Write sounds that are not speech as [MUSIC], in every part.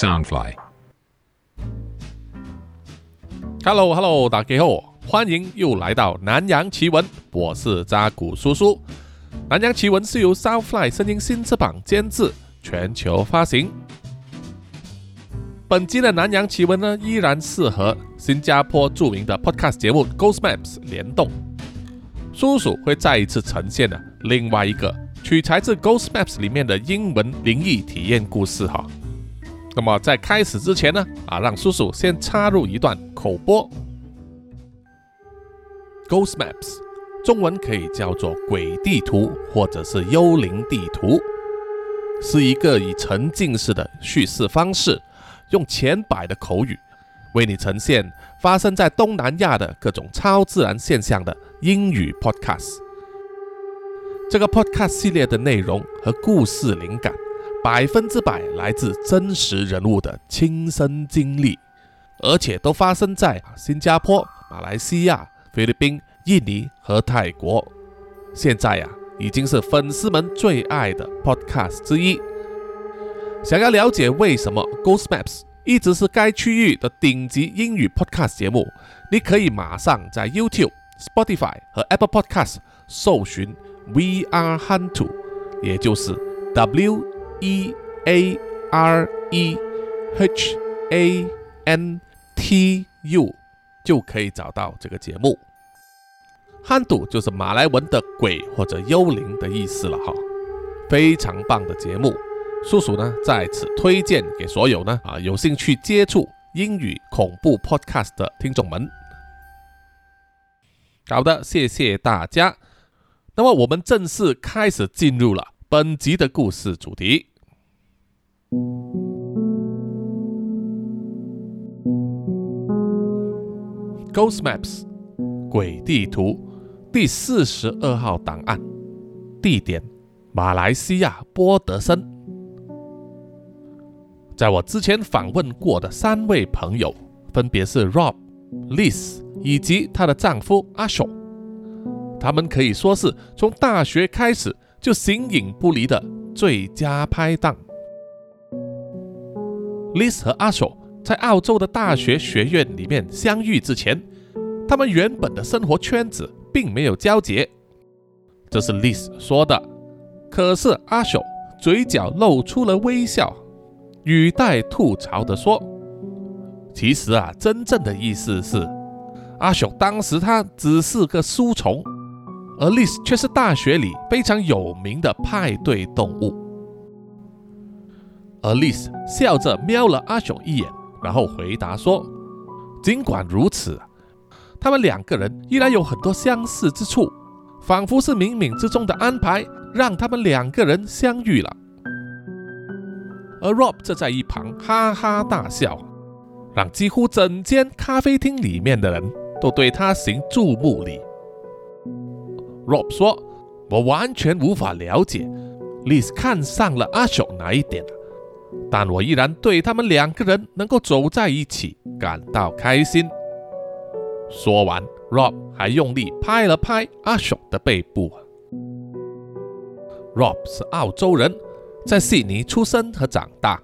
Soundfly。Hello Hello，大家好，欢迎又来到南洋奇闻，我是扎古叔叔。南洋奇闻是由 Soundfly 声音新翅膀监制，全球发行。本集的南洋奇闻呢，依然是和新加坡著名的 Podcast 节目 Ghost Maps 联动。叔叔会再一次呈现的另外一个取材自 Ghost Maps 里面的英文灵异体验故事哈。那么在开始之前呢，啊，让叔叔先插入一段口播。Ghost Maps，中文可以叫做鬼地图或者是幽灵地图，是一个以沉浸式的叙事方式，用浅白的口语为你呈现发生在东南亚的各种超自然现象的英语 podcast。这个 podcast 系列的内容和故事灵感。百分之百来自真实人物的亲身经历，而且都发生在新加坡、马来西亚、菲律宾、印尼和泰国。现在呀，已经是粉丝们最爱的 podcast 之一。想要了解为什么 Ghost Maps 一直是该区域的顶级英语 podcast 节目，你可以马上在 YouTube、Spotify 和 Apple Podcast 搜寻 We Are Hantu，也就是 W。E A R E H A N T U 就可以找到这个节目。汉赌就是马来文的鬼或者幽灵的意思了哈，非常棒的节目，叔叔呢在此推荐给所有呢啊有兴趣接触英语恐怖 podcast 的听众们。好的，谢谢大家。那么我们正式开始进入了本集的故事主题。Ghost Maps 鬼地图第四十二号档案，地点马来西亚波德森。在我之前访问过的三位朋友，分别是 Rob、Liz 以及她的丈夫阿雄，他们可以说是从大学开始就形影不离的最佳拍档。Liz 和阿手在澳洲的大学学院里面相遇之前，他们原本的生活圈子并没有交集。这是 Liz 说的。可是阿手嘴角露出了微笑，语带吐槽地说：“其实啊，真正的意思是，阿雄当时他只是个书虫，而 Liz 却是大学里非常有名的派对动物。”而丽丝笑着瞄了阿雄一眼，然后回答说：“尽管如此，他们两个人依然有很多相似之处，仿佛是冥冥之中的安排，让他们两个人相遇了。”而 Rob 则在一旁哈哈大笑，让几乎整间咖啡厅里面的人都对他行注目礼。Rob 说：“我完全无法了解丽丝看上了阿雄哪一点。”但我依然对他们两个人能够走在一起感到开心。说完，Rob 还用力拍了拍阿雄的背部。Rob 是澳洲人，在悉尼出生和长大，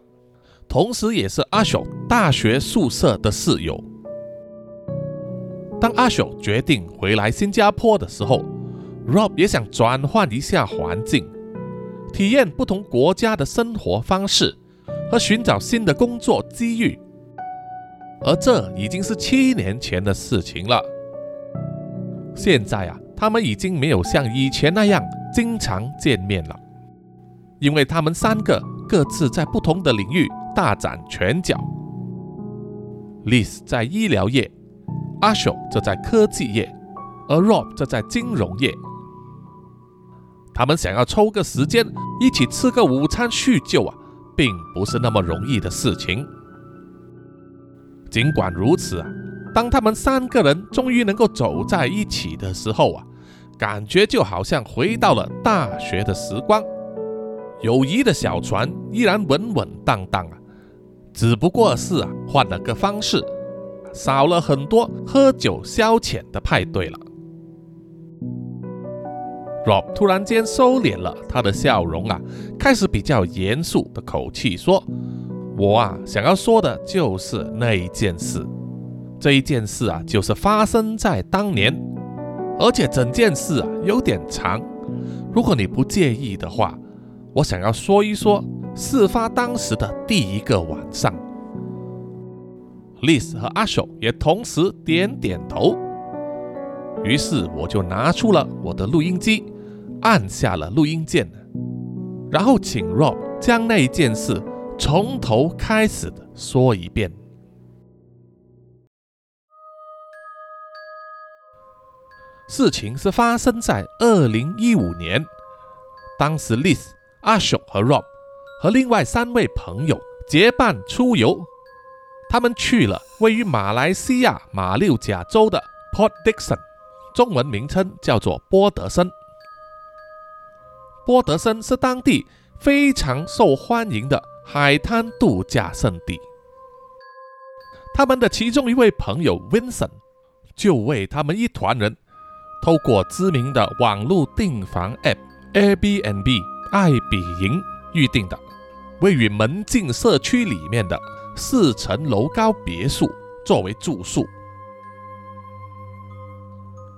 同时也是阿雄大学宿舍的室友。当阿雄决定回来新加坡的时候，Rob 也想转换一下环境，体验不同国家的生活方式。和寻找新的工作机遇，而这已经是七年前的事情了。现在啊，他们已经没有像以前那样经常见面了，因为他们三个各自在不同的领域大展拳脚。Liz 在医疗业，阿雄则在科技业，而 Rob 则在金融业。他们想要抽个时间一起吃个午餐叙旧啊！并不是那么容易的事情。尽管如此啊，当他们三个人终于能够走在一起的时候啊，感觉就好像回到了大学的时光。友谊的小船依然稳稳当当啊，只不过是啊换了个方式，少了很多喝酒消遣的派对了。Rob 突然间收敛了他的笑容啊，开始比较严肃的口气说：“我啊想要说的就是那一件事。这一件事啊，就是发生在当年，而且整件事啊有点长。如果你不介意的话，我想要说一说事发当时的第一个晚上。”Liz 和阿秀也同时点点头，于是我就拿出了我的录音机，按下了录音键，然后请 Rob 将那一件事从头开始的说一遍。事情是发生在二零一五年，当时 Liz、阿雄和 Rob 和另外三位朋友结伴出游，他们去了位于马来西亚马六甲州的 Port Dickson，中文名称叫做波德森。波德森是当地非常受欢迎的海滩度假胜地。他们的其中一位朋友 Vincent 就为他们一团人。透过知名的网络订房 App Airbnb 爱比营预定的位于门禁社区里面的四层楼高别墅作为住宿。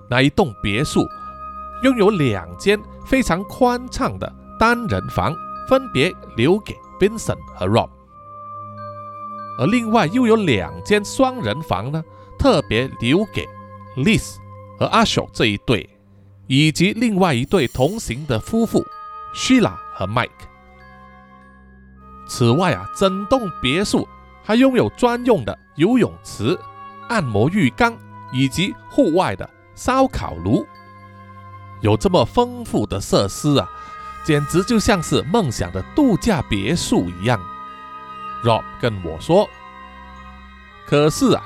那一栋别墅拥有两间非常宽敞的单人房，分别留给 Vincent 和 Rob，而另外又有两间双人房呢，特别留给 Liz。和阿秀这一对，以及另外一对同行的夫妇，Sheila 和 Mike。此外啊，整栋别墅还拥有专用的游泳池、按摩浴缸以及户外的烧烤炉。有这么丰富的设施啊，简直就像是梦想的度假别墅一样。Rob 跟我说，可是啊，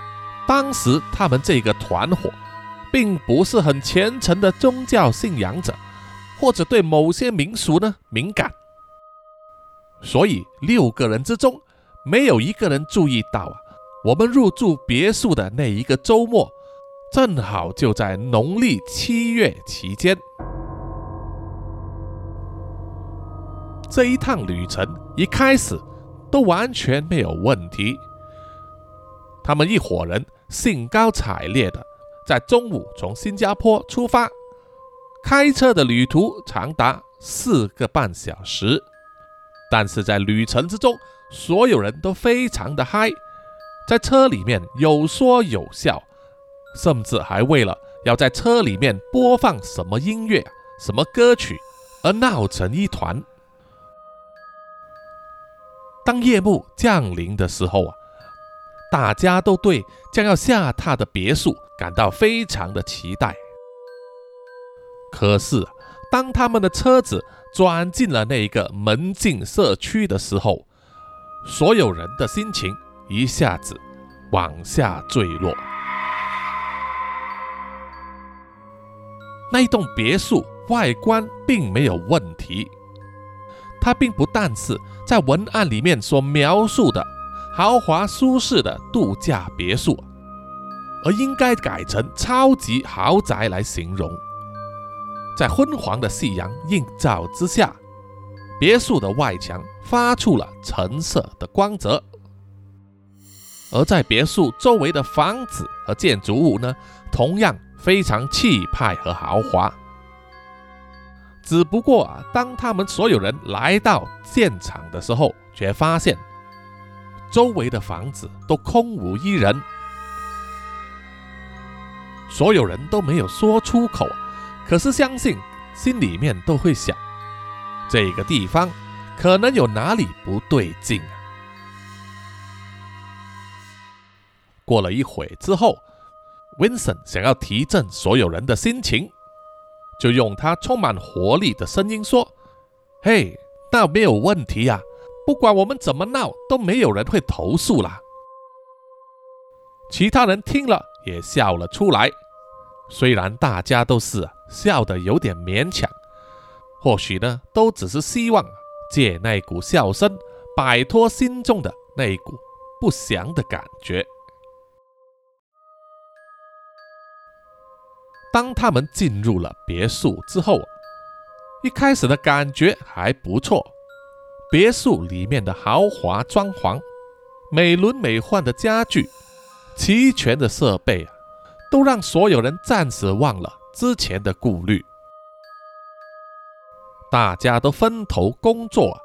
当时他们这个团伙。并不是很虔诚的宗教信仰者，或者对某些民俗呢敏感，所以六个人之中没有一个人注意到啊，我们入住别墅的那一个周末，正好就在农历七月期间。这一趟旅程一开始都完全没有问题，他们一伙人兴高采烈的。在中午从新加坡出发，开车的旅途长达四个半小时。但是在旅程之中，所有人都非常的嗨，在车里面有说有笑，甚至还为了要在车里面播放什么音乐、什么歌曲而闹成一团。当夜幕降临的时候啊，大家都对将要下榻的别墅。感到非常的期待。可是，当他们的车子转进了那一个门禁社区的时候，所有人的心情一下子往下坠落。那一栋别墅外观并没有问题，它并不但是在文案里面所描述的豪华舒适的度假别墅。而应该改成超级豪宅来形容。在昏黄的夕阳映照之下，别墅的外墙发出了橙色的光泽。而在别墅周围的房子和建筑物呢，同样非常气派和豪华。只不过啊，当他们所有人来到现场的时候，却发现周围的房子都空无一人。所有人都没有说出口，可是相信心里面都会想，这个地方可能有哪里不对劲啊。过了一会之后，Vincent 想要提振所有人的心情，就用他充满活力的声音说：“嘿，那没有问题呀，不管我们怎么闹，都没有人会投诉啦。”其他人听了也笑了出来。虽然大家都是笑得有点勉强，或许呢，都只是希望借那股笑声摆脱心中的那股不祥的感觉。当他们进入了别墅之后，一开始的感觉还不错，别墅里面的豪华装潢美轮美奂的家具、齐全的设备啊，都让所有人暂时忘了之前的顾虑。大家都分头工作，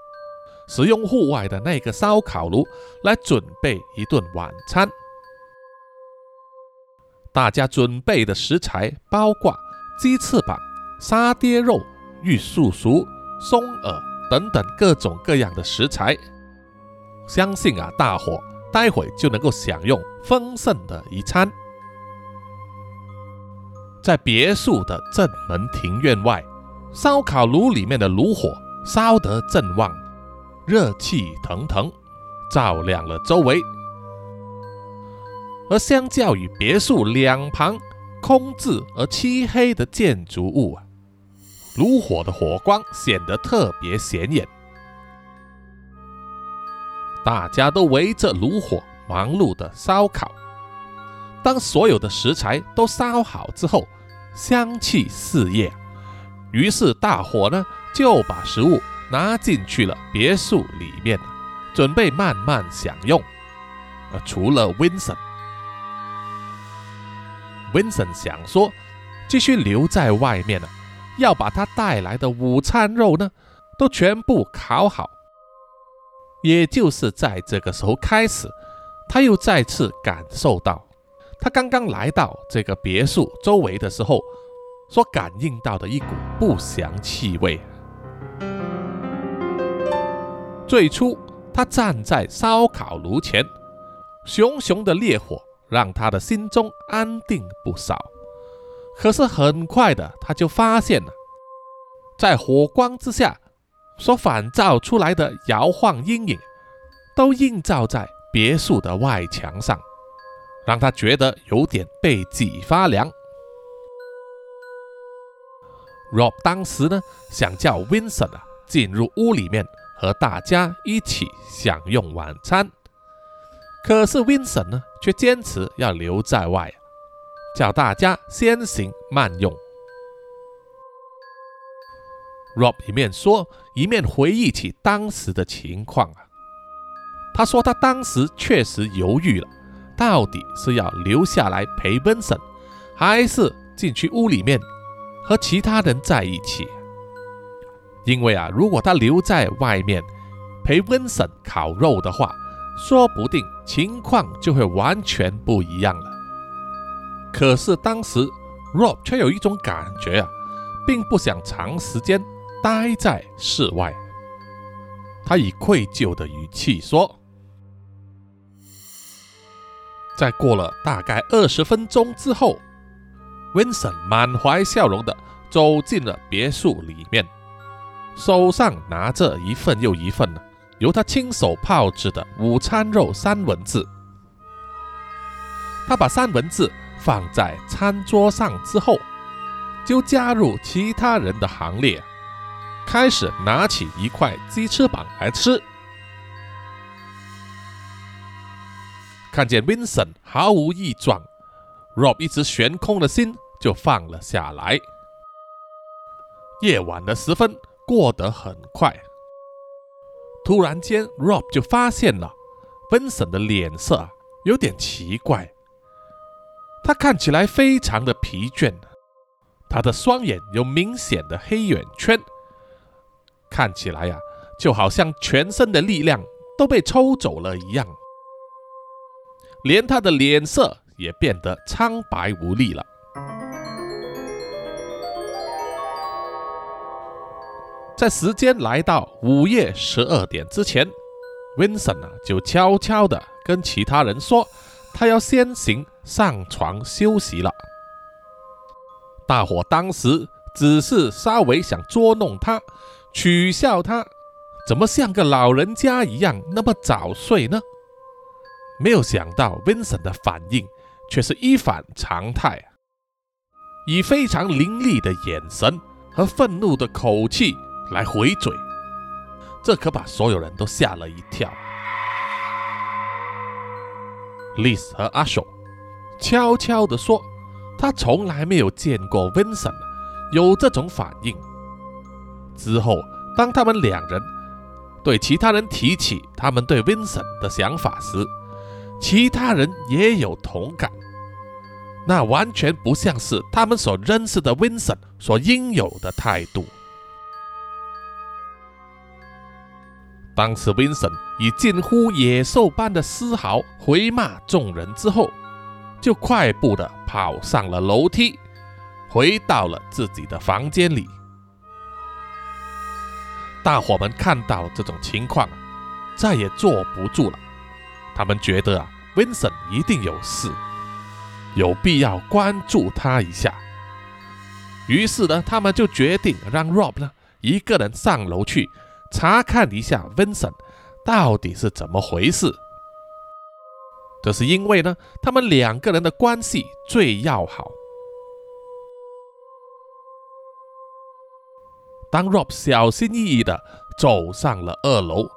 使用户外的那个烧烤炉来准备一顿晚餐。大家准备的食材包括鸡翅膀、沙爹肉、玉树薯、松耳等等各种各样的食材。相信啊，大伙待会就能够享用丰盛的一餐。在别墅的正门庭院外，烧烤炉里面的炉火烧得正旺，热气腾腾，照亮了周围。而相较于别墅两旁空置而漆黑的建筑物啊，炉火的火光显得特别显眼。大家都围着炉火忙碌的烧烤。当所有的食材都烧好之后，香气四溢，于是大伙呢就把食物拿进去了别墅里面，准备慢慢享用。而除了 Vincent 想说继续留在外面呢，要把他带来的午餐肉呢都全部烤好。也就是在这个时候开始，他又再次感受到，他刚刚来到这个别墅周围的时候，所感应到的一股不祥气味。最初，他站在烧烤炉前，熊熊的烈火让他的心中安定不少。可是很快的，他就发现了，在火光之下。所反照出来的摇晃阴影，都映照在别墅的外墙上，让他觉得有点背脊发凉。Rob 当时呢，想叫 Vincent 啊进入屋里面和大家一起享用晚餐，可是 Vincent 呢，却坚持要留在外，叫大家先行慢用。Rob 一面说，一面回忆起当时的情况啊。他说他当时确实犹豫了，到底是要留下来陪 Vincent，还是进去屋里面和其他人在一起。因为啊，如果他留在外面陪 Vincent 烤肉的话，说不定情况就会完全不一样了。可是当时 Rob 却有一种感觉啊，并不想长时间。待在室外，他以愧疚的语气说：“在过了大概二十分钟之后，Vincent 满怀笑容的走进了别墅里面，手上拿着一份又一份由他亲手炮制的午餐肉三文治。他把三文治放在餐桌上之后，就加入其他人的行列。”开始拿起一块鸡翅膀来吃，看见 Vincent 毫无异状，Rob 一直悬空的心就放了下来。夜晚的时分过得很快，突然间，Rob 就发现了 Vincent 的脸色有点奇怪，他看起来非常的疲倦，他的双眼有明显的黑眼圈。看起来呀，就好像全身的力量都被抽走了一样，连他的脸色也变得苍白无力了。在时间来到午夜十二点之前，Vincent 啊就悄悄的跟其他人说，他要先行上床休息了。大伙当时只是稍微想捉弄他。取笑他，怎么像个老人家一样那么早睡呢？没有想到 Vincent 的反应却是一反常态，以非常凌厉的眼神和愤怒的口气来回嘴，这可把所有人都吓了一跳。Liz 和阿秀悄悄地说，他从来没有见过 Vincent 有这种反应。之后，当他们两人对其他人提起他们对 Vincent 的想法时其他人也有同感。那完全不像是他们所认识的 Vincent 所应有的态度。当时 Vincent 以近乎野兽般的嘶嚎回骂众人之后，就快步的跑上了楼梯，回到了自己的房间里。大伙们看到这种情况，再也坐不住了。他们觉得啊，Vincent 一定有事。有必要关注他一下。于是呢，他们就决定让 Rob 呢一个人上楼去查看一下 Vincent 到底是怎么回事。这是因为呢，他们两个人的关系最要好。当 Rob 小心翼翼地走上了二楼，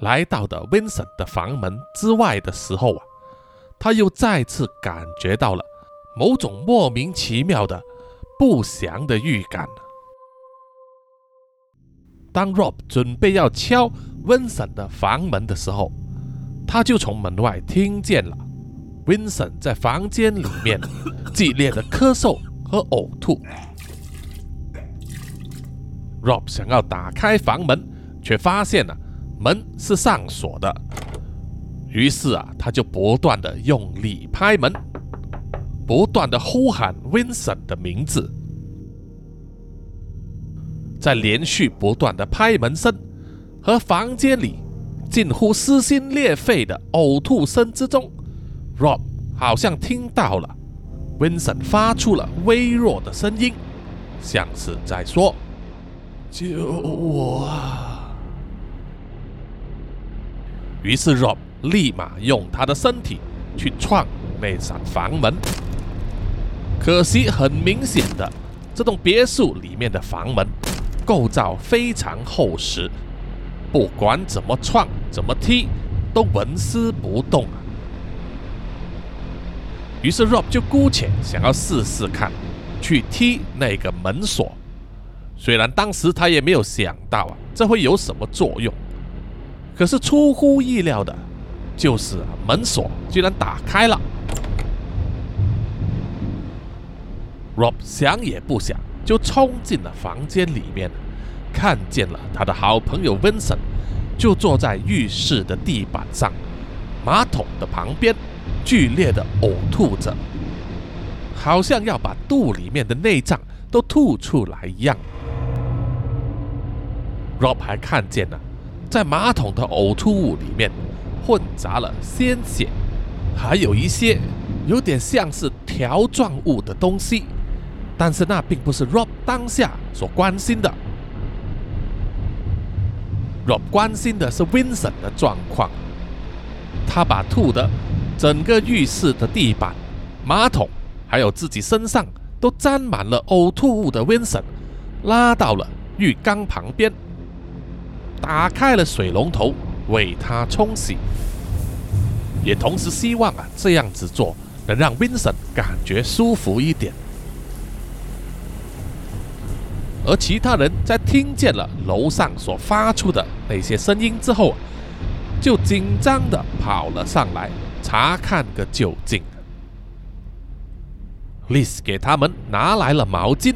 来到的 Vincent 的房门之外的时候啊。他又再次感觉到了某种莫名其妙的不祥的预感。当 Rob 准备要敲 Vincent 的房门的时候，他就从门外听见了 Vincent 在房间里面 [LAUGHS] 激烈的咳嗽和呕吐。Rob 想要打开房门，却发现了门是上锁的。于是啊，他就不断的用力拍门，不断的呼喊 Vincent 的名字。在连续不断的拍门声和房间里近乎撕心裂肺的呕吐声之中，Rob 好像听到了 Vincent 发出了微弱的声音，像是在说：“救我啊！”于是 Rob。立马用他的身体去撞那扇房门，可惜很明显的，这栋别墅里面的房门构造非常厚实，不管怎么撞怎么踢，都纹丝不动啊。于是 Rob 就姑且想要试试看，去踢那个门锁。虽然当时他也没有想到啊，这会有什么作用，可是出乎意料的。就是门锁居然打开了，Rob 想也不想就冲进了房间里面，看见了他的好朋友 Vincent 就坐在浴室的地板上，马桶的旁边剧烈的呕吐着，好像要把肚里面的内脏都吐出来一样。Rob 还看见了在马桶的呕吐物里面。混杂了鲜血，还有一些有点像是条状物的东西，但是那并不是 Rob 当下所关心的。Rob 关心的是 Vincent 的状况，他把吐的整个浴室的地板、马桶，还有自己身上都沾满了呕吐物的 Vincent 拉到了浴缸旁边，打开了水龙头。为他冲洗，也同时希望啊这样子做能让 Vincent 感觉舒服一点。而其他人在听见了楼上所发出的那些声音之后，就紧张的跑了上来查看个究竟。Liz 给他们拿来了毛巾，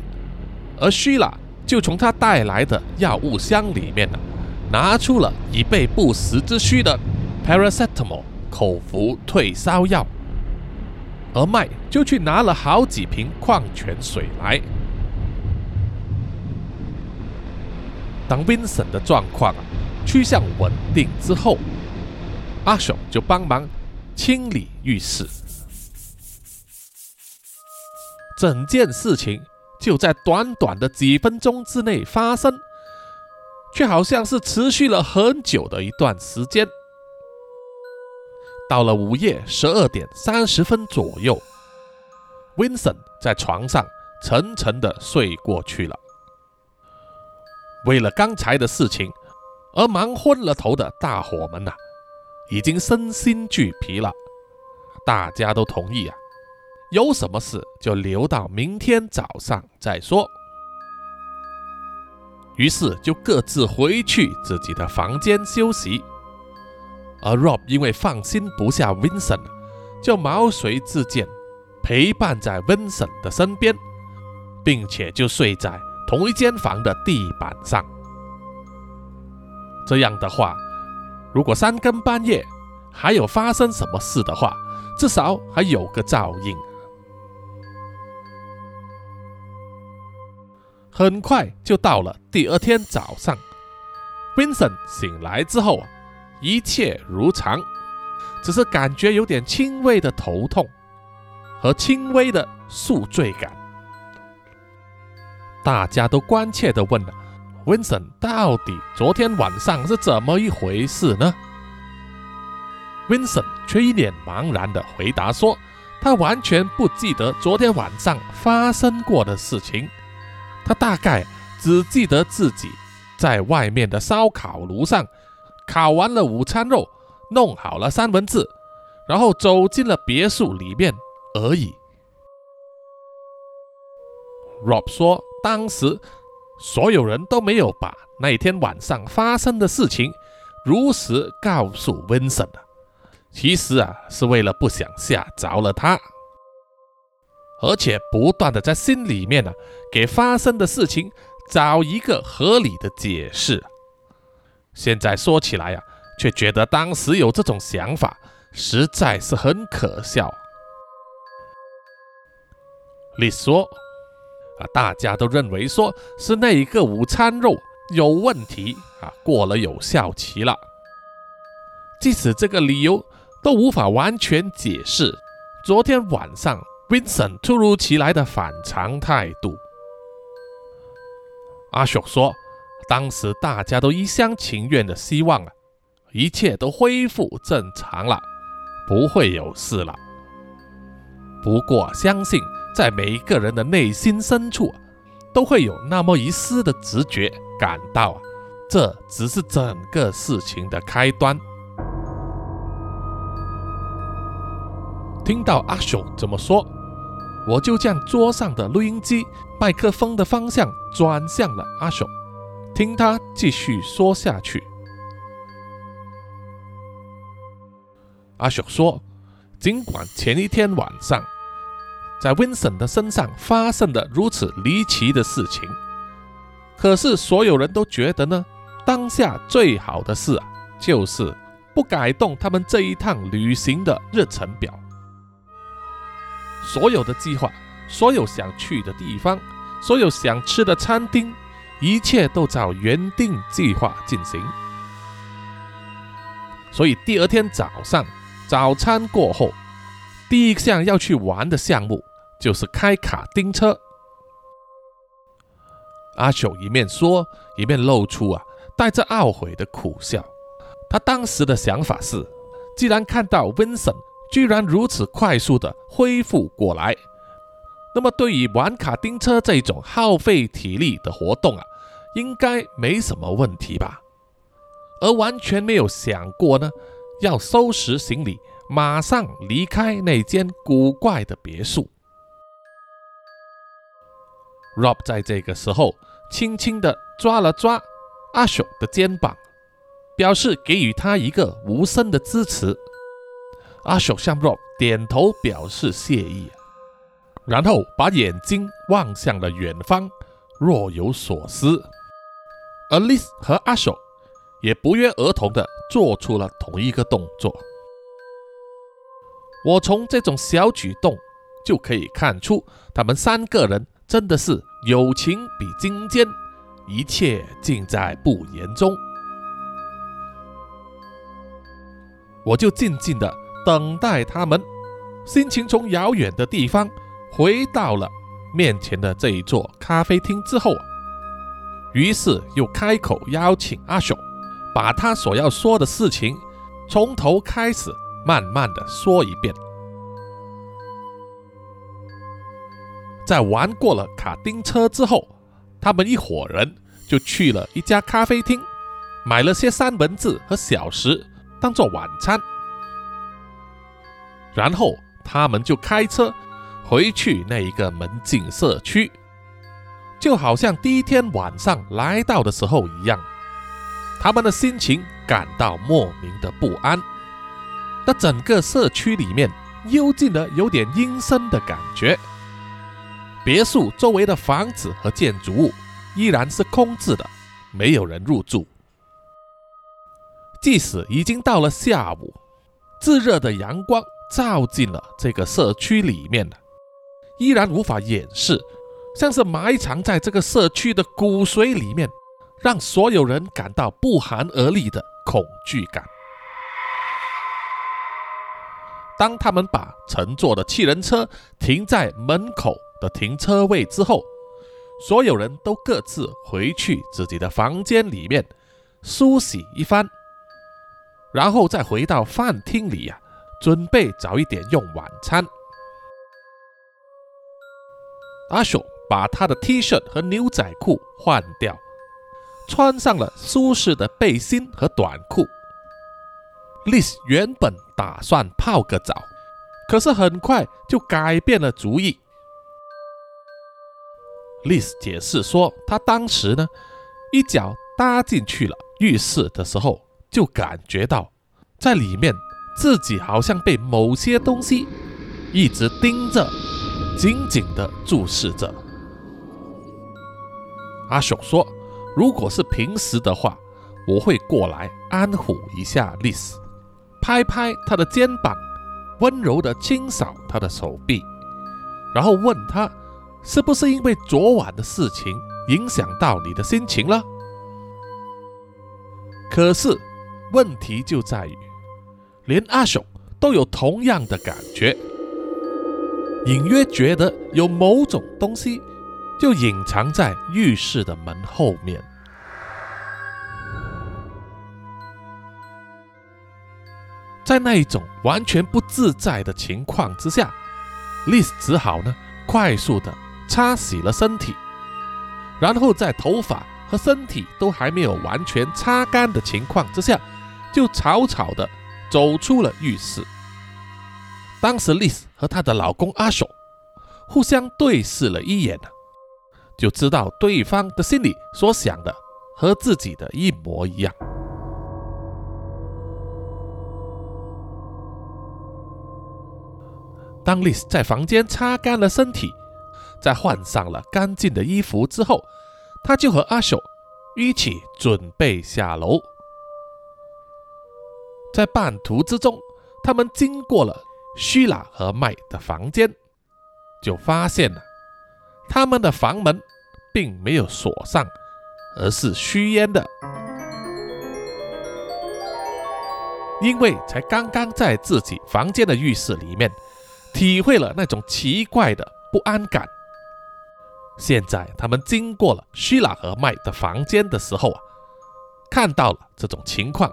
而 shela 就从他带来的药物箱里面呢。拿出了以备不时之需的 paracetamol 口服退烧药，而麦就去拿了好几瓶矿泉水来。当 Vincent 的状况趋向稳定之后，阿雄就帮忙清理浴室。整件事情就在短短的几分钟之内发生。却好像是持续了很久的一段时间。到了午夜十二点三十分左右，Vincent 在床上沉沉的睡过去了。为了刚才的事情而忙昏了头的大伙们呐，已经身心俱疲了。大家都同意啊，有什么事就留到明天早上再说。于是就各自回去自己的房间休息。而 Rob 因为放心不下 Vincent，就毛遂自荐，陪伴在 Vincent 的身边，并且就睡在同一间房的地板上。这样的话，如果三更半夜还有发生什么事的话，至少还有个照应。很快就到了第二天早上，Vincent 醒来之后啊，一切如常，只是感觉有点轻微的头痛和轻微的宿醉感。大家都关切地问了：“Vincent 到底昨天晚上是怎么一回事呢？”Vincent 却一脸茫然地回答说：“他完全不记得昨天晚上发生过的事情。”他大概只记得自己在外面的烧烤炉上烤完了午餐肉，弄好了三文治，然后走进了别墅里面而已。Rob 说，当时所有人都没有把那天晚上发生的事情如实告诉温森了其实啊，是为了不想吓着了他。而且不断的在心里面呢，给发生的事情找一个合理的解释。现在说起来呀，却觉得当时有这种想法，实在是很可笑。你说啊，大家都认为说是那一个午餐肉有问题啊，过了有效期了。即使这个理由都无法完全解释昨天晚上。Vincent 突如其来的反常态度，阿雪说：“当时大家都一厢情愿的希望啊，一切都恢复正常了，不会有事了。不过，相信在每一个人的内心深处，都会有那么一丝的直觉，感到啊，这只是整个事情的开端。”听到阿雄这么说。我就将桌上的录音机麦克风的方向转向了阿雄，听他继续说下去。阿雄说：“尽管前一天晚上在 Vincent 的身上发生了如此离奇的事情，可是所有人都觉得呢，当下最好的事啊，就是不改动他们这一趟旅行的日程表。”所有的计划，所有想去的地方，所有想吃的餐厅，一切都照原定计划进行。所以第二天早上早餐过后，第一项要去玩的项目就是开卡丁车。阿雄一面说，一面露出啊带着懊悔的苦笑。他当时的想法是，既然看到 Vincent。居然如此快速的恢复过来，那么对于玩卡丁车这种耗费体力的活动啊，应该没什么问题吧？而完全没有想过呢，要收拾行李，马上离开那间古怪的别墅。Rob 在这个时候轻轻地抓了抓阿雄的肩膀，表示给予他一个无声的支持。阿雄向 Rob 点头表示谢意，然后把眼睛望向了远方，若有所思。而 Liz 和阿雄也不约而同地做出了同一个动作。我从这种小举动就可以看出，他们三个人真的是友情比金坚，一切尽在不言中。我就静静的。等待他们，心情从遥远的地方回到了面前的这一座咖啡厅之后，于是又开口邀请阿雄，把他所要说的事情从头开始慢慢的说一遍。在玩过了卡丁车之后，他们一伙人就去了一家咖啡厅，买了些三文治和小食当做晚餐。然后他们就开车回去那一个门禁社区，就好像第一天晚上来到的时候一样。他们的心情感到莫名的不安。那整个社区里面幽静的有点阴森的感觉。别墅周围的房子和建筑物依然是空置的，没有人入住。即使已经到了下午，炙热的阳光照进了这个社区里面了，依然无法掩饰，像是埋藏在这个社区的骨髓里面，让所有人感到不寒而栗的恐惧感。当他们把乘坐的汽人车停在门口的停车位之后，所有人都各自回去自己的房间里面梳洗一番。然后再回到饭厅里呀，准备早一点用晚餐。阿秀把他的 T 恤和牛仔裤换掉，穿上了舒适的背心和短裤。丽丝原本打算泡个澡，可是很快就改变了主意。丽丝解释说，她当时呢，一脚搭进去了浴室的时候。就感觉到，在里面自己好像被某些东西一直盯着，紧紧地注视着。阿雄说：“如果是平时的话，我会过来安抚一下丽丝，拍拍她的肩膀，温柔地清扫她的手臂，然后问她，是不是因为昨晚的事情影响到你的心情了？可是。”问题就在于，连阿雄都有同样的感觉，隐约觉得有某种东西就隐藏在浴室的门后面。在那一种完全不自在的情况之下，丽丝只好呢快速的擦洗了身体，然后在头发和身体都还没有完全擦干的情况之下。就草草的走出了浴室。当时，丽丝和她的老公阿雄互相对视了一眼就知道对方的心里所想的和自己的一模一样。当丽丝在房间擦干了身体，在换上了干净的衣服之后，他就和阿秀一起准备下楼。在半途之中，他们经过了希拉和麦的房间，就发现了他们的房门并没有锁上，而是虚掩的。因为才刚刚在自己房间的浴室里面体会了那种奇怪的不安感，现在他们经过了希拉和麦的房间的时候啊，看到了这种情况。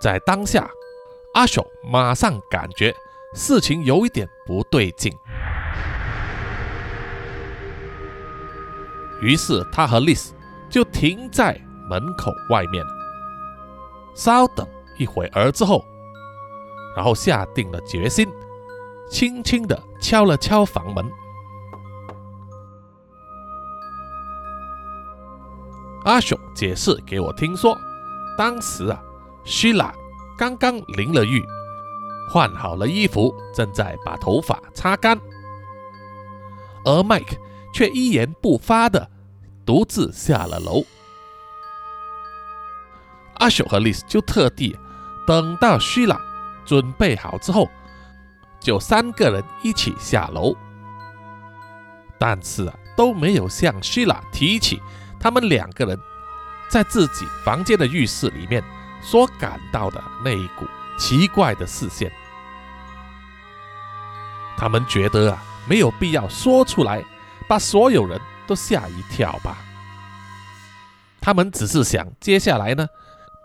在当下，阿雄马上感觉事情有一点不对劲，于是他和丽丝就停在门口外面，稍等一会儿之后，然后下定了决心，轻轻地敲了敲房门。阿雄解释给我听说，当时啊。希拉刚刚淋了浴，换好了衣服，正在把头发擦干，而麦克却一言不发的独自下了楼。阿秀和丽丝就特地等到希拉准备好之后，就三个人一起下楼，但是啊都没有向希拉提起他们两个人在自己房间的浴室里面。所感到的那一股奇怪的视线，他们觉得啊，没有必要说出来，把所有人都吓一跳吧。他们只是想接下来呢，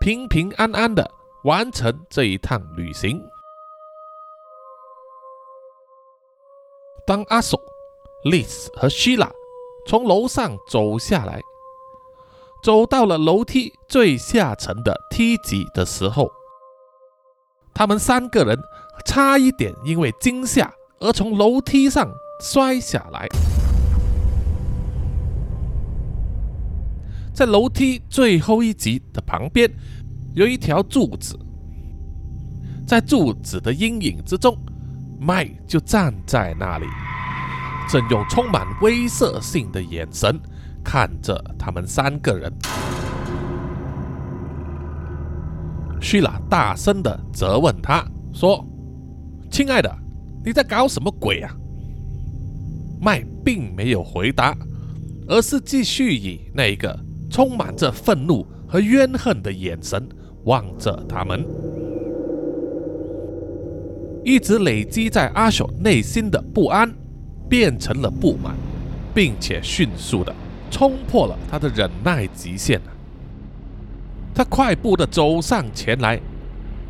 平平安安的完成这一趟旅行。当阿索、丽丝和希拉从楼上走下来。走到了楼梯最下层的梯级的时候，他们三个人差一点因为惊吓而从楼梯上摔下来。在楼梯最后一级的旁边，有一条柱子，在柱子的阴影之中，麦就站在那里，正用充满威慑性的眼神看着他们三个人。希拉大声的责问他说：“亲爱的，你在搞什么鬼啊？”麦并没有回答，而是继续以那一个充满着愤怒和怨恨的眼神望着他们。一直累积在阿秀内心的不安，变成了不满，并且迅速的冲破了他的忍耐极限。他快步的走上前来，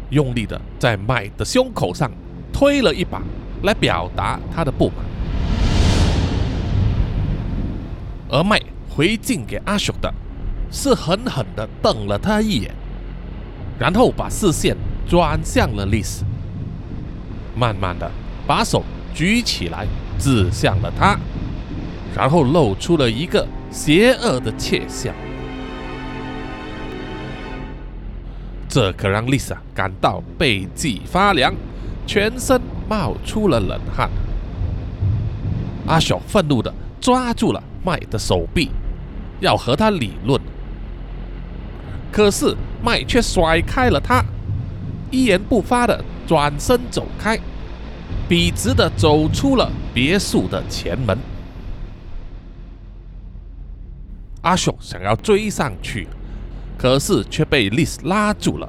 用力的在麦的胸口上推了一把，来表达他的不满。而麦回敬给阿雄的，是狠狠的瞪了他一眼，然后把视线转向了丽丝，慢慢的把手举起来，指向了他，然后露出了一个邪恶的窃笑。这可让丽莎感到背脊发凉，全身冒出了冷汗。阿小愤怒地抓住了麦的手臂，要和他理论，可是麦却甩开了他，一言不发地转身走开，笔直地走出了别墅的前门。阿雄想要追上去。可是却被丽丝拉住了。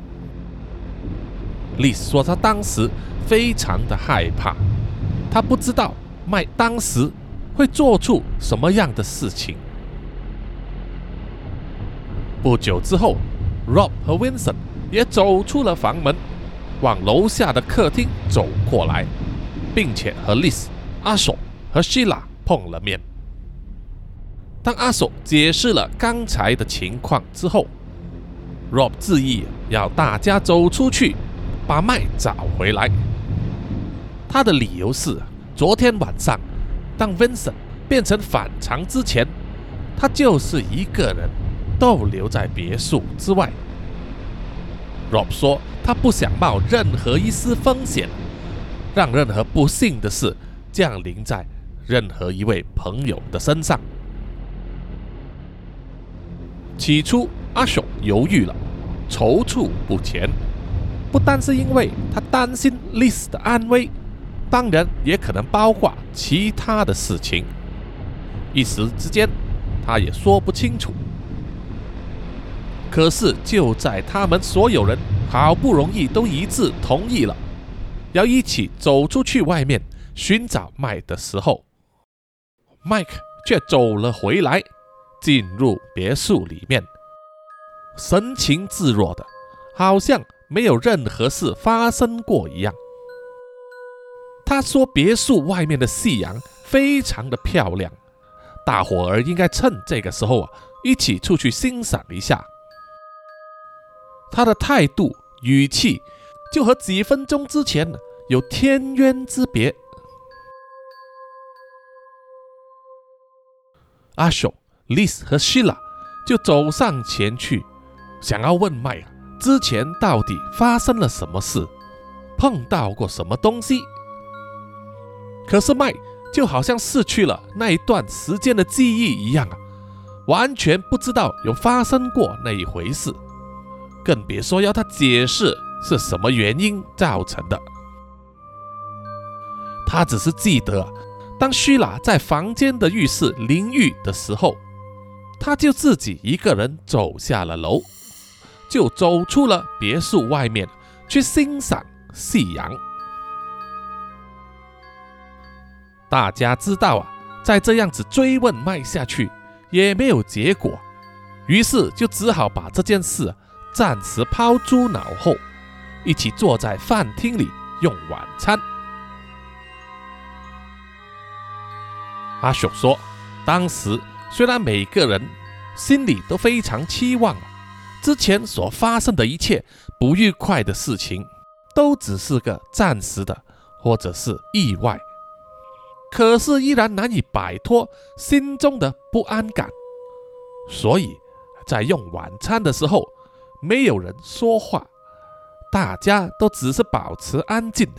丽丝说：“她当时非常的害怕，她不知道麦当时会做出什么样的事情。”不久之后，Rob 和 Vincent 也走出了房门，往楼下的客厅走过来，并且和丽丝、阿雄和希拉碰了面。当阿索解释了刚才的情况之后，Rob 自意要大家走出去，把麦找回来。他的理由是，昨天晚上当 Vincent 变成反常之前，他就是一个人逗留在别墅之外。Rob 说，他不想冒任何一丝风险，让任何不幸的事降临在任何一位朋友的身上。起初。阿雄犹豫了，踌躇不前，不单是因为他担心丽丝的安危，当然也可能包括其他的事情。一时之间，他也说不清楚。可是就在他们所有人好不容易都一致同意了，要一起走出去外面寻找麦的时候，麦克却走了回来，进入别墅里面。神情自若的，好像没有任何事发生过一样。他说：“别墅外面的夕阳非常的漂亮，大伙儿应该趁这个时候啊，一起出去欣赏一下。”他的态度、语气就和几分钟之前有天渊之别。阿雄、Liz 和 Sheila 就走上前去。想要问麦啊，之前到底发生了什么事，碰到过什么东西？可是麦就好像失去了那一段时间的记忆一样啊，完全不知道有发生过那一回事，更别说要他解释是什么原因造成的。他只是记得，当虚拉在房间的浴室淋浴的时候，他就自己一个人走下了楼。就走出了别墅外面去欣赏夕阳。大家知道啊，再这样子追问卖下去也没有结果，于是就只好把这件事暂时抛诸脑后，一起坐在饭厅里用晚餐。阿雄说，当时虽然每个人心里都非常期望。之前所发生的一切不愉快的事情，都只是个暂时的，或者是意外。可是依然难以摆脱心中的不安感，所以在用晚餐的时候，没有人说话，大家都只是保持安静，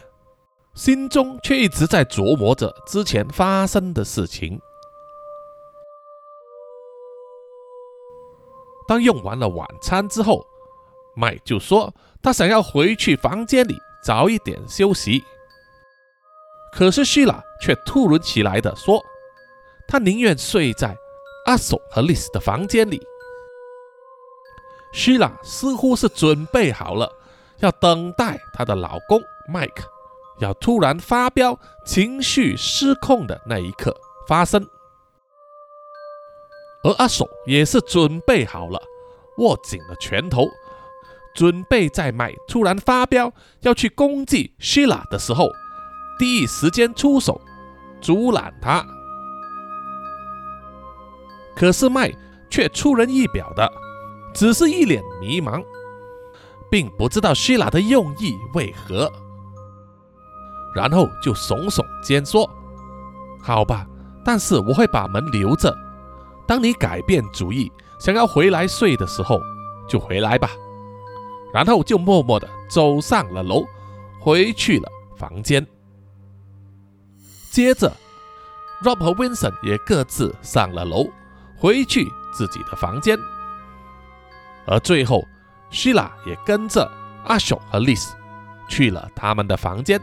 心中却一直在琢磨着之前发生的事情。当用完了晚餐之后，麦就说他想要回去房间里早一点休息。可是希拉却突如其来的说，他宁愿睡在阿索和丽丝的房间里。希拉似乎是准备好了，要等待她的老公麦克要突然发飙、情绪失控的那一刻发生。而阿手也是准备好了，握紧了拳头，准备在麦突然发飙要去攻击希拉的时候，第一时间出手阻拦他。可是麦却出人意表的，只是一脸迷茫，并不知道希拉的用意为何，然后就耸耸肩说：“好吧，但是我会把门留着。”当你改变主意，想要回来睡的时候，就回来吧。然后就默默地走上了楼，回去了房间。接着，Rob 和 Vincent 也各自上了楼，回去自己的房间。而最后，Sheila 也跟着阿雄和 Liz 去了他们的房间。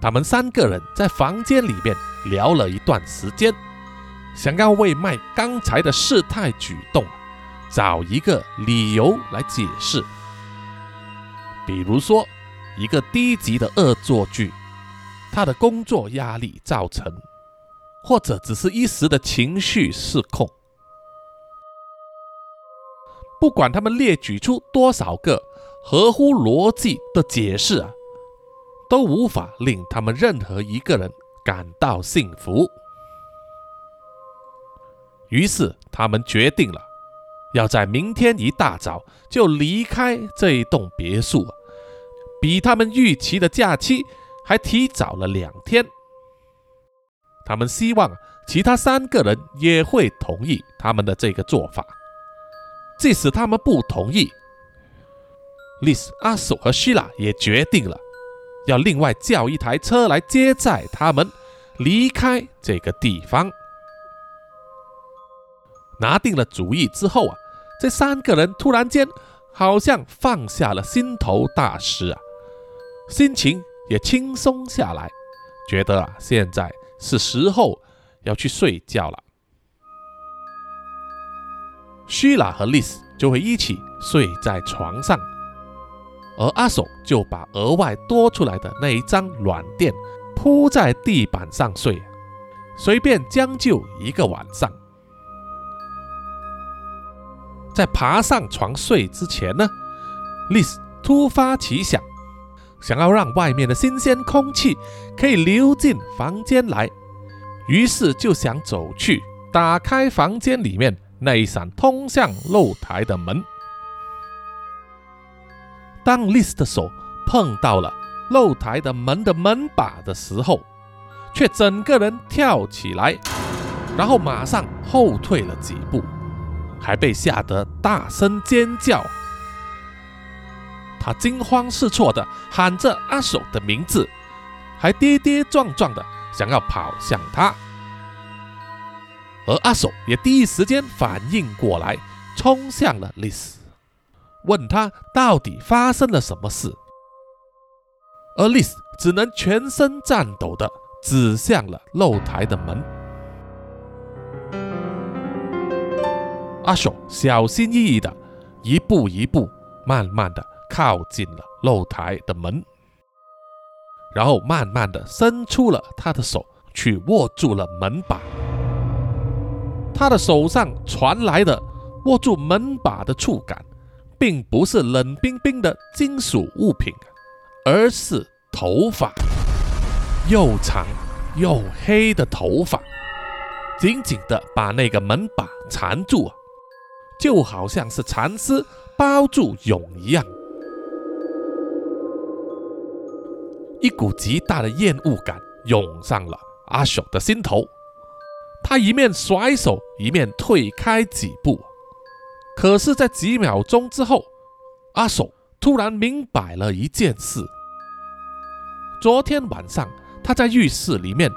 他们三个人在房间里面聊了一段时间。想要为麦刚才的事态举动找一个理由来解释，比如说一个低级的恶作剧，他的工作压力造成，或者只是一时的情绪失控。不管他们列举出多少个合乎逻辑的解释啊，都无法令他们任何一个人感到幸福。于是，他们决定了，要在明天一大早就离开这一栋别墅，比他们预期的假期还提早了两天。他们希望其他三个人也会同意他们的这个做法。即使他们不同意，丽丝、阿索和希拉也决定了，要另外叫一台车来接载他们离开这个地方。拿定了主意之后啊，这三个人突然间好像放下了心头大石啊，心情也轻松下来，觉得啊现在是时候要去睡觉了。希拉和丽丝就会一起睡在床上，而阿手就把额外多出来的那一张软垫铺在地板上睡，随便将就一个晚上。在爬上床睡之前呢，丽丝突发奇想，想要让外面的新鲜空气可以流进房间来，于是就想走去打开房间里面那一扇通向露台的门。当丽丝的手碰到了露台的门的门把的时候，却整个人跳起来，然后马上后退了几步。还被吓得大声尖叫，他惊慌失措的喊着阿守的名字，还跌跌撞撞的想要跑向他，而阿守也第一时间反应过来，冲向了丽丝，问他到底发生了什么事，而丽丝只能全身颤抖的指向了露台的门。阿雄小心翼翼的，一步一步，慢慢的靠近了露台的门，然后慢慢的伸出了他的手，去握住了门把。他的手上传来的握住门把的触感，并不是冷冰冰的金属物品，而是头发，又长又黑的头发，紧紧的把那个门把缠住。就好像是蚕丝包住蛹一样，一股极大的厌恶感涌上了阿雄的心头。他一面甩手，一面退开几步。可是，在几秒钟之后，阿雄突然明白了一件事：昨天晚上他在浴室里面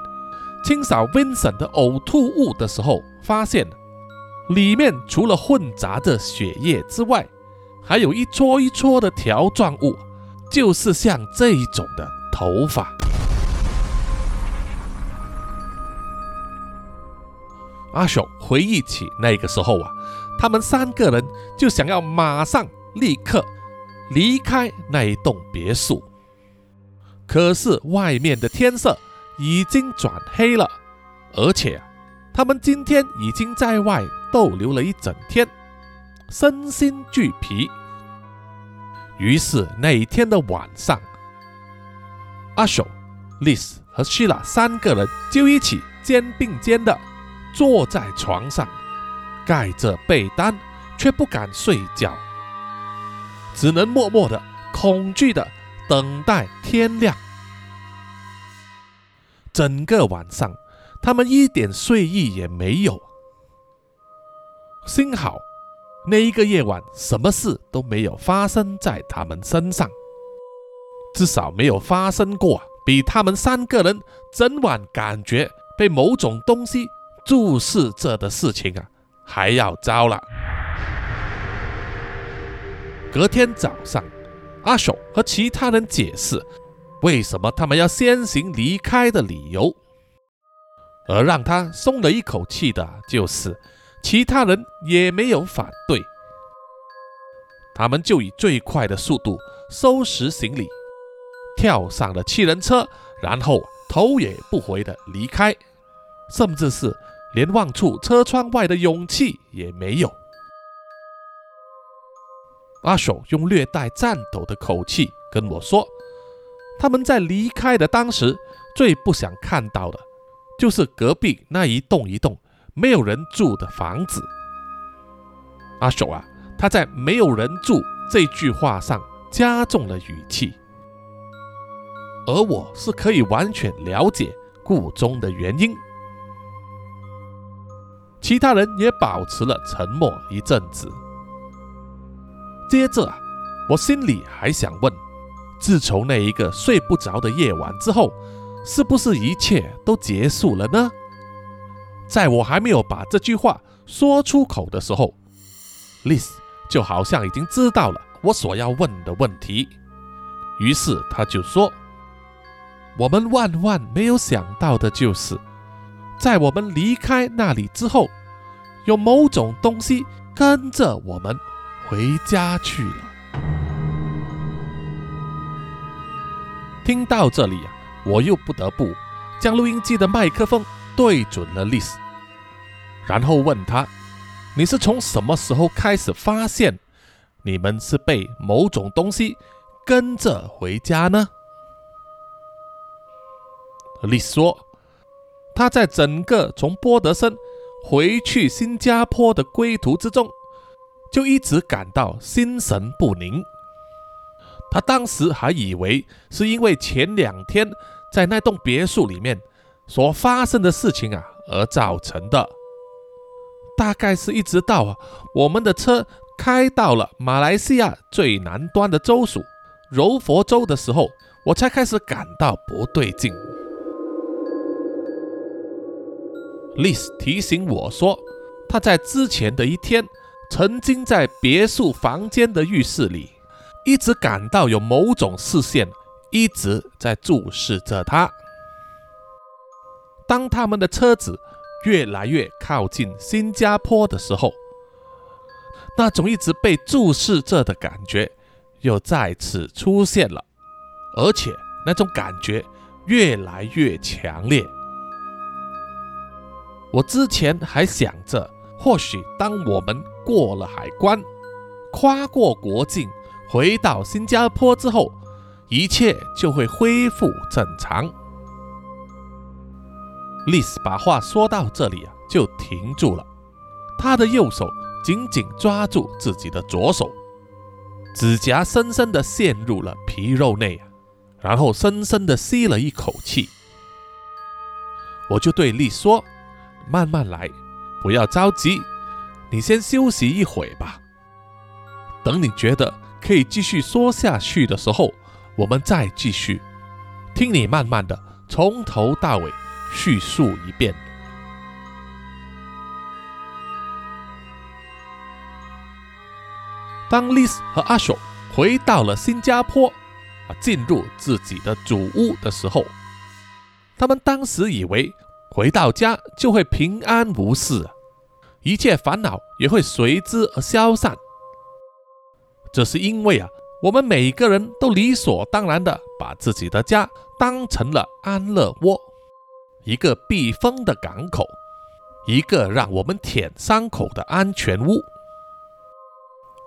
清扫 Vincent 的呕吐物的时候，发现里面除了混杂着血液之外，还有一撮一撮的条状物，就是像这一种的头发。阿雄回忆起那个时候啊，他们三个人就想要马上立刻离开那一栋别墅，可是外面的天色已经转黑了，而且他们今天已经在外逗留了一整天，身心俱疲。于是那一天的晚上，阿雄、丽斯和希拉三个人就一起肩并肩的。坐在床上，盖着被单，却不敢睡觉，只能默默的、恐惧的等待天亮。整个晚上，他们一点睡意也没有。幸好，那一个夜晚，什么事都没有发生在他们身上，至少没有发生过比他们三个人整晚感觉被某种东西。注视着的事情啊，还要糟了。隔天早上，阿雄和其他人解释为什么他们要先行离开的理由，而让他松了一口气的，就是其他人也没有反对，他们就以最快的速度收拾行李，跳上了七人车，然后头也不回的离开。甚至是连望出车窗外的勇气也没有。阿守用略带颤抖的口气跟我说：“他们在离开的当时，最不想看到的，就是隔壁那一栋一栋没有人住的房子。”阿守啊，他在“没有人住”这句话上加重了语气，而我是可以完全了解故中的原因。其他人也保持了沉默一阵子。接着啊，我心里还想问：自从那一个睡不着的夜晚之后，是不是一切都结束了呢？在我还没有把这句话说出口的时候，丽丝就好像已经知道了我所要问的问题，于是他就说：“我们万万没有想到的就是。”在我们离开那里之后，有某种东西跟着我们回家去了。听到这里啊，我又不得不将录音机的麦克风对准了丽丝，然后问他：“你是从什么时候开始发现你们是被某种东西跟着回家呢？”丽说。他在整个从波德森回去新加坡的归途之中，就一直感到心神不宁。他当时还以为是因为前两天在那栋别墅里面所发生的事情啊而造成的。大概是一直到啊我们的车开到了马来西亚最南端的州属柔佛州的时候，我才开始感到不对劲。丽斯提醒我说，他在之前的一天，曾经在别墅房间的浴室里，一直感到有某种视线一直在注视着他。当他们的车子越来越靠近新加坡的时候，那种一直被注视着的感觉又再次出现了，而且那种感觉越来越强烈。我之前还想着，或许当我们过了海关，跨过国境，回到新加坡之后，一切就会恢复正常。丽丝把话说到这里啊，就停住了。她的右手紧紧抓住自己的左手，指甲深深的陷入了皮肉内啊，然后深深的吸了一口气。我就对丽说。慢慢来，不要着急，你先休息一会吧。等你觉得可以继续说下去的时候，我们再继续，听你慢慢的从头到尾叙述一遍。当丽丝和阿雄回到了新加坡，啊，进入自己的主屋的时候，他们当时以为回到家就会平安无事，一切烦恼也会随之而消散。这是因为啊，我们每个人都理所当然的把自己的家当成了安乐窝，一个避风的港口，一个让我们舔伤口的安全屋。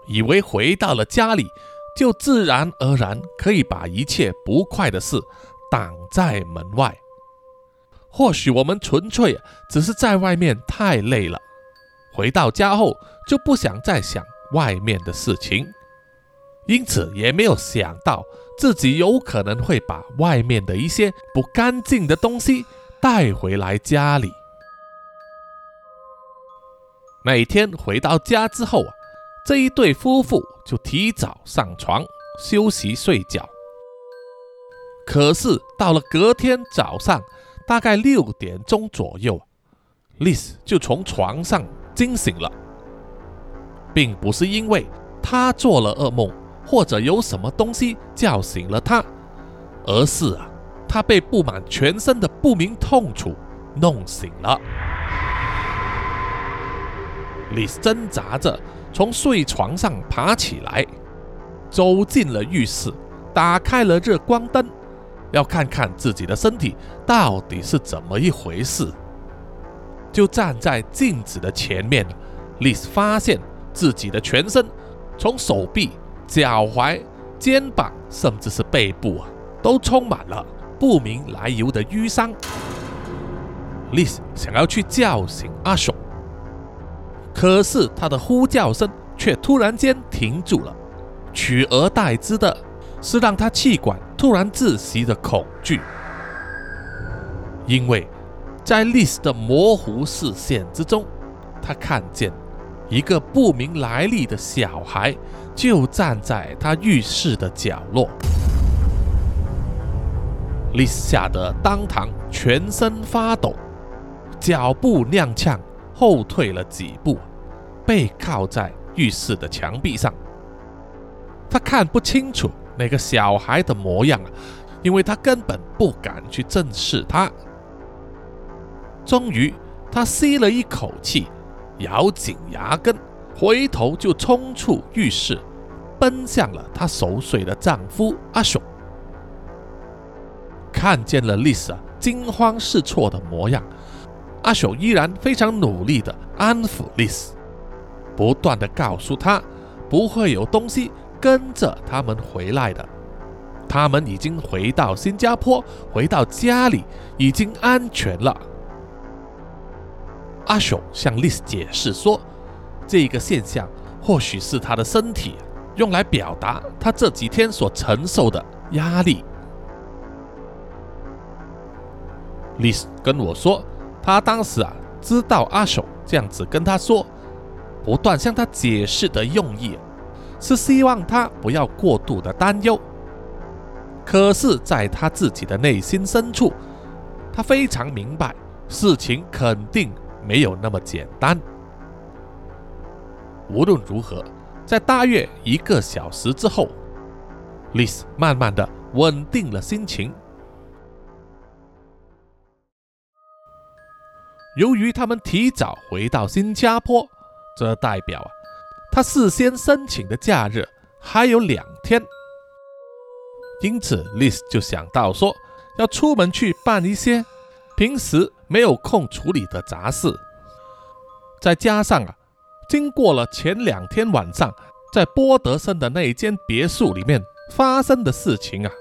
以为回到了家里，就自然而然可以把一切不快的事挡在门外。或许我们纯粹只是在外面太累了，回到家后就不想再想外面的事情，因此也没有想到自己有可能会把外面的一些不干净的东西带回来家里。每天回到家之后啊。这一对夫妇就提早上床休息睡觉。可是到了隔天早上，大概六点钟左右，丽丝就从床上惊醒了，并不是因为她做了噩梦或者有什么东西叫醒了她，而是啊，他被布满全身的不明痛楚弄醒了。丽丝挣扎着。从睡床上爬起来，走进了浴室，打开了日光灯，要看看自己的身体到底是怎么一回事。就站在镜子的前面，丽丝发现自己的全身，从手臂、脚踝、肩膀，甚至是背部啊，都充满了不明来由的淤伤。丽丝想要去叫醒阿雄。可是他的呼叫声却突然间停住了，取而代之的是让他气管突然窒息的恐惧，因为在丽丝的模糊视线之中，他看见一个不明来历的小孩就站在他浴室的角落。丽斯吓得当堂全身发抖，脚步踉跄。后退了几步，背靠在浴室的墙壁上。他看不清楚那个小孩的模样，因为他根本不敢去正视他。终于，他吸了一口气，咬紧牙根，回头就冲出浴室，奔向了她熟睡的丈夫阿雄。看见了丽莎惊慌失措的模样。阿雄依然非常努力地安抚丽丝，不断地告诉她不会有东西跟着他们回来的，他们已经回到新加坡，回到家里已经安全了。阿雄向丽丝解释说，这个现象或许是他的身体用来表达他这几天所承受的压力。丽丝跟我说。他当时啊，知道阿雄这样子跟他说，不断向他解释的用意，是希望他不要过度的担忧。可是，在他自己的内心深处，他非常明白，事情肯定没有那么简单。无论如何，在大约一个小时之后，丽丝慢慢的稳定了心情。由于他们提早回到新加坡，这代表啊，他事先申请的假日还有两天，因此丽丝就想到说要出门去办一些平时没有空处理的杂事。再加上啊，经过了前两天晚上在波德森的那一间别墅里面发生的事情啊，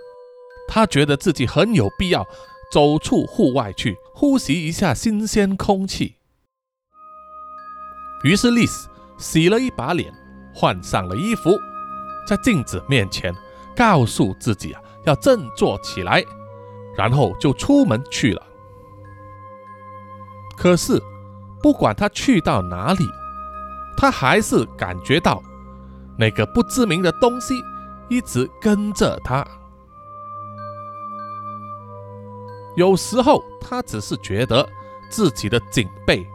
他觉得自己很有必要。走出户外去呼吸一下新鲜空气。于是丽丝洗了一把脸，换上了衣服，在镜子面前告诉自己啊要振作起来，然后就出门去了。可是不管他去到哪里，他还是感觉到那个不知名的东西一直跟着他。有时候他只是觉得自己的颈背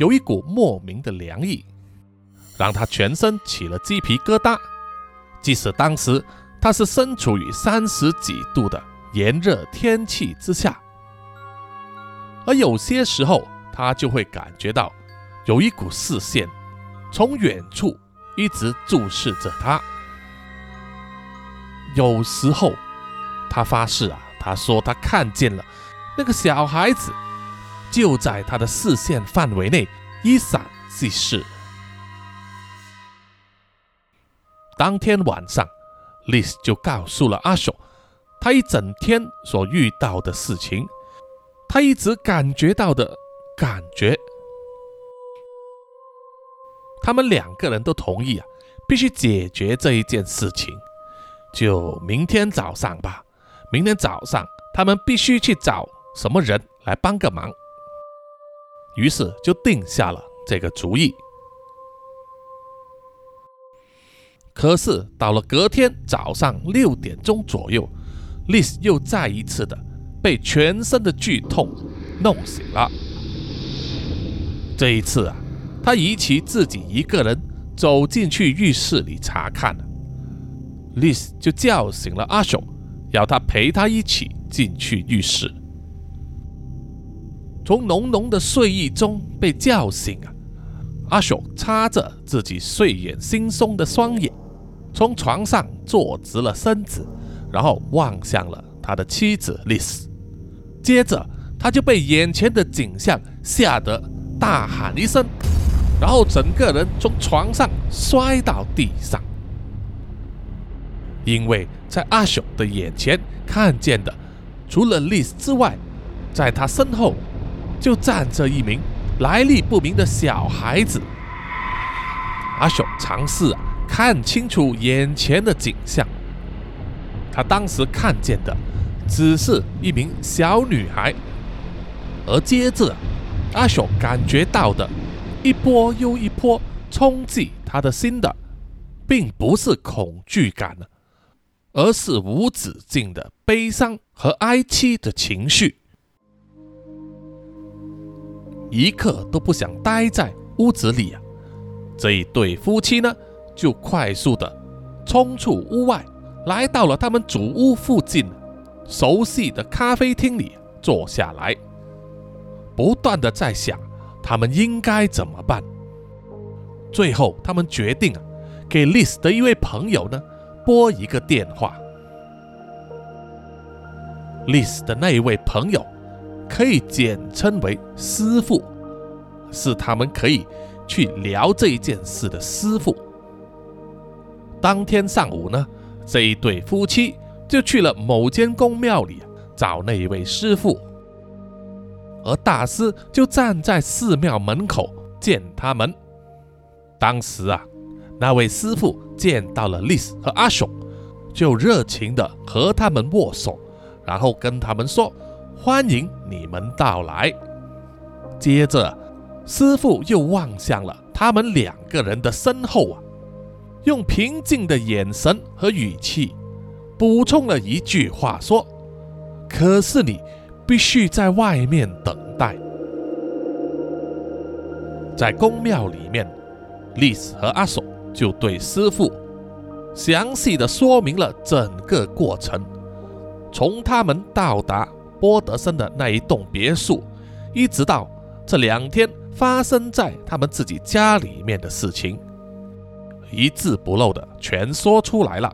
有一股莫名的凉意，让他全身起了鸡皮疙瘩。即使当时他是身处于三十几度的炎热天气之下，而有些时候他就会感觉到有一股视线从远处一直注视着他。有时候他发誓啊。他说：“他看见了那个小孩子，就在他的视线范围内一闪即逝。”当天晚上，Liz 就告诉了阿雄，他一整天所遇到的事情，他一直感觉到的感觉。他们两个人都同意啊，必须解决这一件事情，就明天早上吧。明天早上，他们必须去找什么人来帮个忙。于是就定下了这个主意。可是到了隔天早上六点钟左右，丽斯又再一次的被全身的剧痛弄醒了。这一次啊，他以其自己一个人走进去浴室里查看，丽斯就叫醒了阿雄。要他陪他一起进去浴室。从浓浓的睡意中被叫醒啊，阿雄擦着自己睡眼惺忪的双眼，从床上坐直了身子，然后望向了他的妻子丽丝。接着，他就被眼前的景象吓得大喊一声，然后整个人从床上摔到地上。因为在阿雄的眼前看见的，除了丽丝之外，在他身后就站着一名来历不明的小孩子。阿雄尝试看清楚眼前的景象，他当时看见的只是一名小女孩，而接着阿雄感觉到的一波又一波冲击他的心的，并不是恐惧感。而是无止境的悲伤和哀戚的情绪，一刻都不想待在屋子里啊！这一对夫妻呢，就快速的冲出屋外，来到了他们主屋附近熟悉的咖啡厅里坐下来，不断的在想他们应该怎么办。最后，他们决定啊，给丽丝的一位朋友呢。拨一个电话，丽丝的那一位朋友可以简称为师傅，是他们可以去聊这一件事的师傅。当天上午呢，这一对夫妻就去了某间宫庙里找那一位师傅，而大师就站在寺庙门口见他们。当时啊。那位师傅见到了丽丝和阿雄，就热情地和他们握手，然后跟他们说：“欢迎你们到来。”接着，师傅又望向了他们两个人的身后啊，用平静的眼神和语气补充了一句话说：“可是你必须在外面等待。”在宫庙里面，丽丝和阿索。就对师傅详细的说明了整个过程，从他们到达波德森的那一栋别墅，一直到这两天发生在他们自己家里面的事情，一字不漏的全说出来了。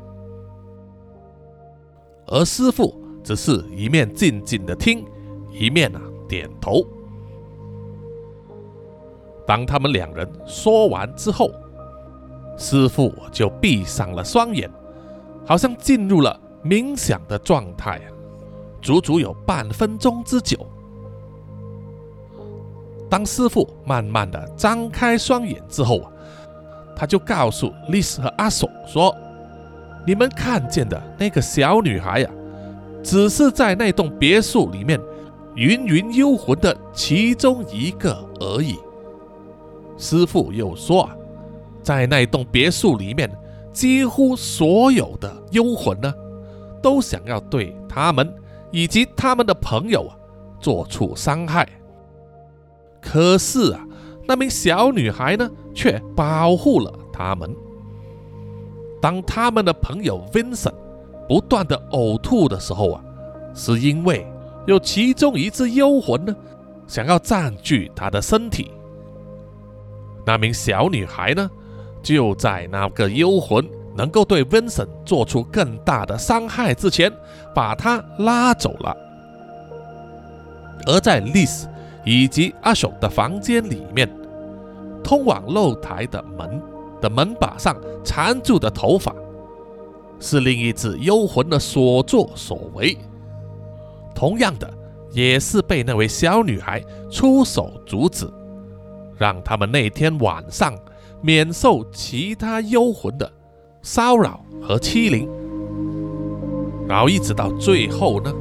而师傅只是一面静静的听，一面啊点头。当他们两人说完之后。师傅就闭上了双眼，好像进入了冥想的状态啊，足足有半分钟之久。当师傅慢慢的张开双眼之后啊，他就告诉丽丝和阿索说：“你们看见的那个小女孩呀，只是在那栋别墅里面芸芸幽魂的其中一个而已。”师傅又说啊。在那栋别墅里面，几乎所有的幽魂呢，都想要对他们以及他们的朋友啊做出伤害。可是啊，那名小女孩呢，却保护了他们。当他们的朋友 Vincent 不断的呕吐的时候啊，是因为有其中一只幽魂呢，想要占据他的身体。那名小女孩呢，就在那个幽魂能够对 Vincent 做出更大的伤害之前，把他拉走了。而在 Liz 以及阿雄的房间里面，通往露台的门的门把上缠住的头发，是另一只幽魂的所作所为。同样的，也是被那位小女孩出手阻止。让他们那天晚上免受其他幽魂的骚扰和欺凌，然后一直到最后呢，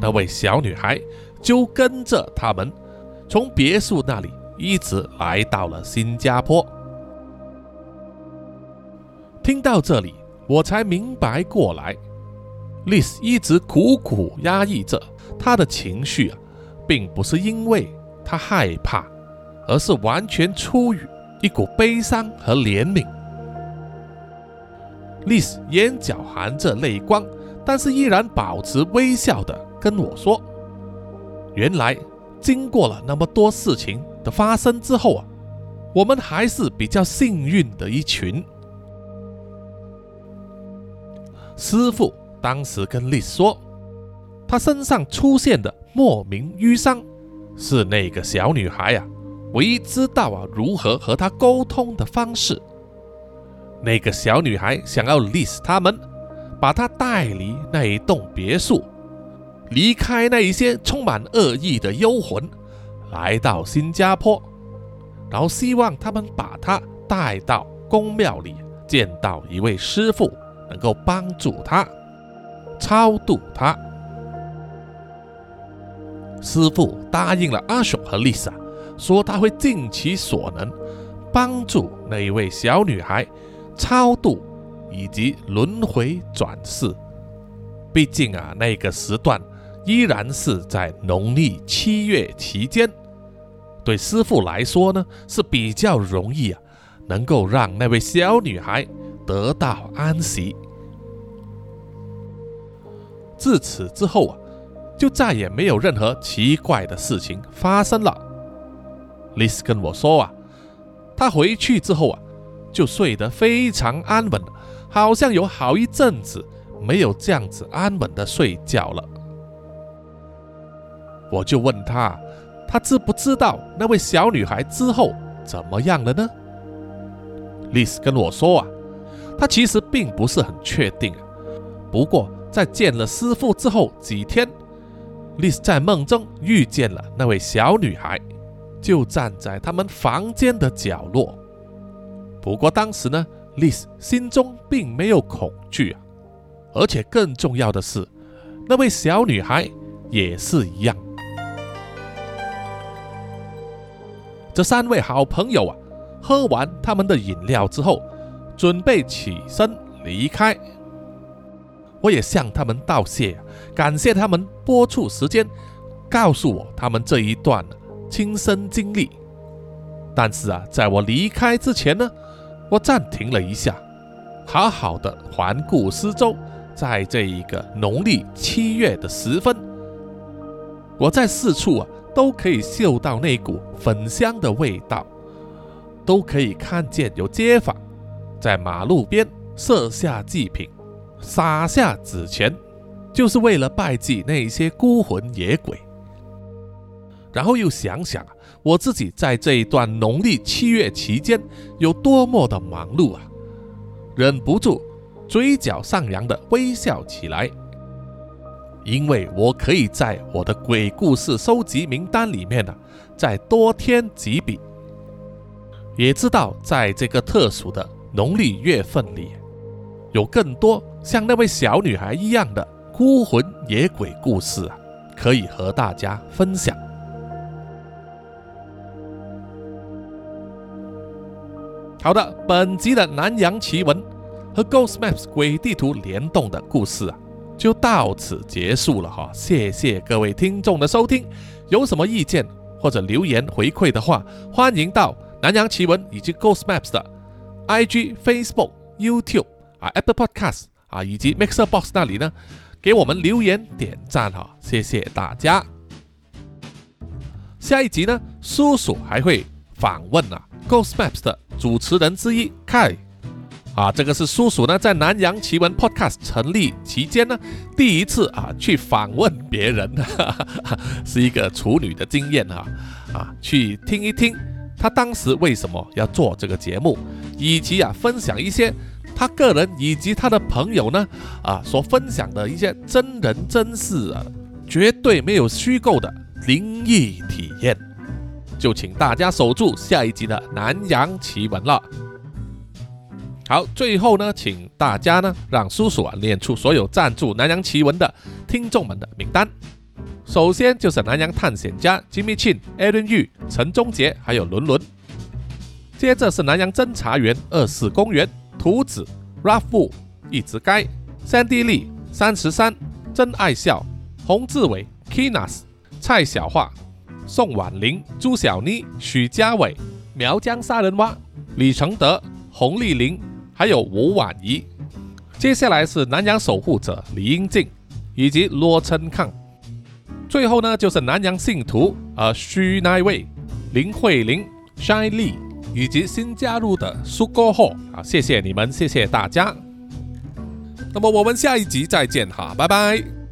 那位小女孩就跟着他们从别墅那里一直来到了新加坡。听到这里，我才明白过来，丽丝一直苦苦压抑着她的情绪啊，并不是因为她害怕。而是完全出于一股悲伤和怜悯。丽丝眼角含着泪光，但是依然保持微笑的跟我说：“原来经过了那么多事情的发生之后啊，我们还是比较幸运的一群。”师傅当时跟丽丝说：“他身上出现的莫名淤伤，是那个小女孩呀。”唯一知道啊如何和他沟通的方式。那个小女孩想要丽丝他们把她带离那一栋别墅，离开那一些充满恶意的幽魂，来到新加坡，然后希望他们把她带到宫庙里，见到一位师傅，能够帮助她超度她。师傅答应了阿雄和丽莎。说他会尽其所能帮助那一位小女孩超度以及轮回转世。毕竟啊，那个时段依然是在农历七月期间，对师傅来说呢是比较容易啊，能够让那位小女孩得到安息。自此之后啊，就再也没有任何奇怪的事情发生了。丽丝跟我说啊，她回去之后啊，就睡得非常安稳，好像有好一阵子没有这样子安稳的睡觉了。我就问他，他知不知道那位小女孩之后怎么样了呢？丽丝跟我说啊，她其实并不是很确定。不过在见了师傅之后几天，丽丝在梦中遇见了那位小女孩。就站在他们房间的角落。不过当时呢，丽丝心中并没有恐惧啊，而且更重要的是，那位小女孩也是一样。这三位好朋友啊，喝完他们的饮料之后，准备起身离开。我也向他们道谢，感谢他们播出时间，告诉我他们这一段。亲身经历，但是啊，在我离开之前呢，我暂停了一下，好好的环顾四周。在这一个农历七月的时分，我在四处啊都可以嗅到那股粉香的味道，都可以看见有街坊在马路边设下祭品，撒下纸钱，就是为了拜祭那些孤魂野鬼。然后又想想我自己在这一段农历七月期间有多么的忙碌啊，忍不住嘴角上扬的微笑起来，因为我可以在我的鬼故事收集名单里面呢，再多添几笔，也知道在这个特殊的农历月份里，有更多像那位小女孩一样的孤魂野鬼故事啊，可以和大家分享。好的，本集的南洋奇闻和 Ghost Maps 鬼地图联动的故事啊，就到此结束了哈。谢谢各位听众的收听，有什么意见或者留言回馈的话，欢迎到南洋奇闻以及 Ghost Maps 的 IG、Facebook、YouTube 啊、Apple Podcast 啊以及 Mixer Box 那里呢，给我们留言点赞哈，谢谢大家。下一集呢，叔叔还会访问啊 Ghost Maps 的主持人之一 Kai。啊，这个是叔叔呢，在南洋奇闻 Podcast 成立期间呢，第一次啊去访问别人，[LAUGHS] 是一个处女的经验哈，啊，去听一听他当时为什么要做这个节目，以及啊分享一些他个人以及他的朋友呢啊所分享的一些真人真事啊，绝对没有虚构的灵异体验，就请大家守住下一集的南洋奇闻了。好，最后呢，请大家呢让叔叔啊念出所有赞助南洋奇闻的听众们的名单。首先就是南洋探险家 Jimmy Chin、Aaron Yu、陈忠杰，还有伦伦。接着是南洋侦查员二四公园、图子、Raffu、一直该、三 D 利、三十三、真爱笑、洪志伟、Kinas、蔡小桦、宋婉玲、朱小妮、许家伟、苗疆杀人蛙、李承德、洪丽玲。还有吴婉仪，接下来是南洋守护者李英静以及罗琛康，最后呢就是南洋信徒呃徐乃位、林慧玲、Shine Lee 以及新加入的苏哥霍啊，谢谢你们，谢谢大家。那么我们下一集再见哈，拜拜。